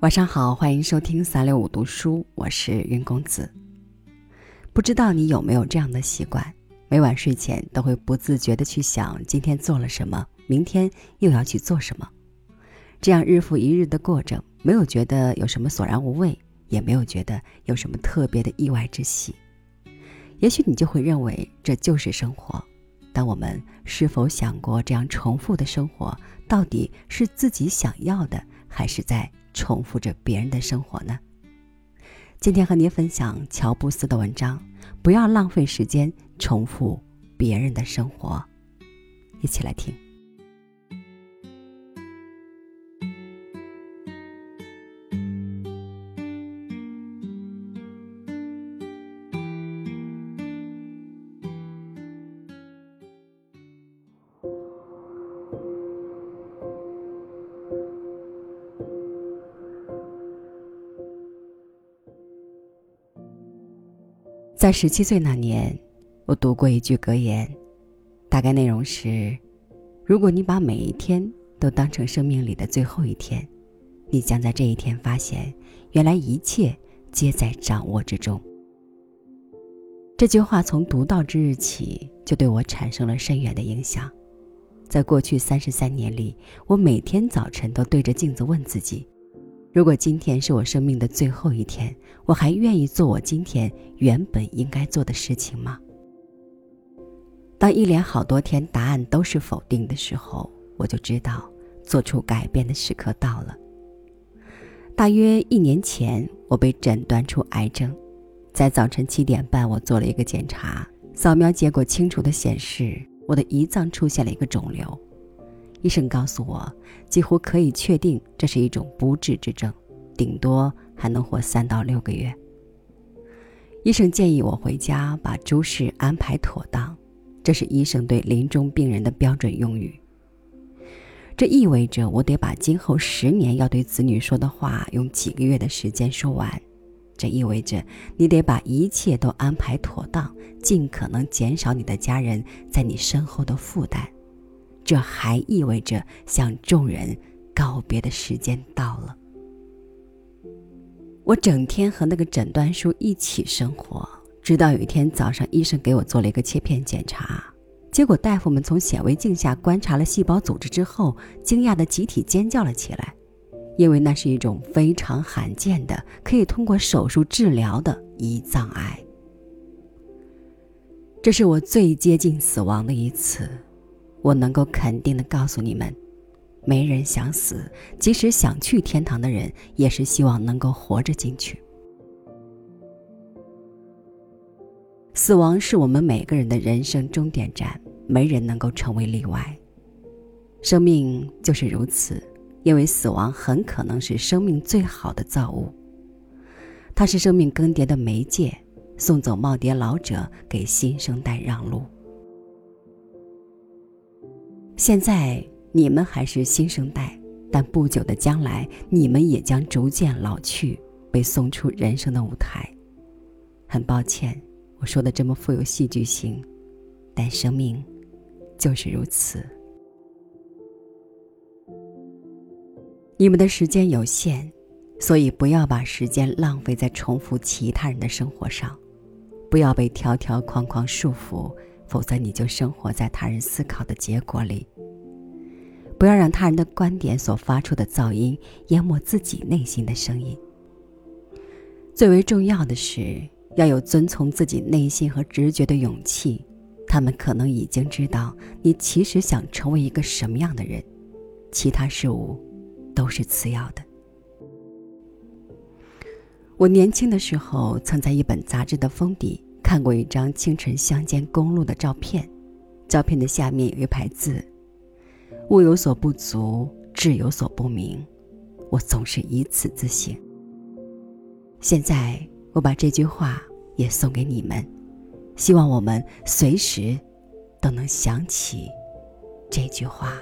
晚上好，欢迎收听三六五读书，我是云公子。不知道你有没有这样的习惯，每晚睡前都会不自觉的去想今天做了什么，明天又要去做什么，这样日复一日的过着，没有觉得有什么索然无味，也没有觉得有什么特别的意外之喜。也许你就会认为这就是生活，但我们是否想过，这样重复的生活到底是自己想要的，还是在？重复着别人的生活呢？今天和您分享乔布斯的文章，不要浪费时间重复别人的生活，一起来听。在十七岁那年，我读过一句格言，大概内容是：如果你把每一天都当成生命里的最后一天，你将在这一天发现，原来一切皆在掌握之中。这句话从读到之日起，就对我产生了深远的影响。在过去三十三年里，我每天早晨都对着镜子问自己。如果今天是我生命的最后一天，我还愿意做我今天原本应该做的事情吗？当一连好多天答案都是否定的时候，我就知道做出改变的时刻到了。大约一年前，我被诊断出癌症，在早晨七点半，我做了一个检查，扫描结果清楚的显示我的胰脏出现了一个肿瘤。医生告诉我，几乎可以确定这是一种不治之症，顶多还能活三到六个月。医生建议我回家把诸事安排妥当，这是医生对临终病人的标准用语。这意味着我得把今后十年要对子女说的话用几个月的时间说完，这意味着你得把一切都安排妥当，尽可能减少你的家人在你身后的负担。这还意味着向众人告别的时间到了。我整天和那个诊断书一起生活，直到有一天早上，医生给我做了一个切片检查，结果大夫们从显微镜下观察了细胞组织之后，惊讶的集体尖叫了起来，因为那是一种非常罕见的、可以通过手术治疗的胰脏癌。这是我最接近死亡的一次。我能够肯定的告诉你们，没人想死，即使想去天堂的人，也是希望能够活着进去。死亡是我们每个人的人生终点站，没人能够成为例外。生命就是如此，因为死亡很可能是生命最好的造物，它是生命更迭的媒介，送走耄耋老者，给新生代让路。现在你们还是新生代，但不久的将来，你们也将逐渐老去，被送出人生的舞台。很抱歉，我说的这么富有戏剧性，但生命就是如此。你们的时间有限，所以不要把时间浪费在重复其他人的生活上，不要被条条框框束缚。否则，你就生活在他人思考的结果里。不要让他人的观点所发出的噪音淹没自己内心的声音。最为重要的是，要有遵从自己内心和直觉的勇气。他们可能已经知道你其实想成为一个什么样的人，其他事物都是次要的。我年轻的时候，曾在一本杂志的封底。看过一张清晨乡间公路的照片，照片的下面有一排字：“物有所不足，志有所不明。”我总是以此自省。现在我把这句话也送给你们，希望我们随时都能想起这句话。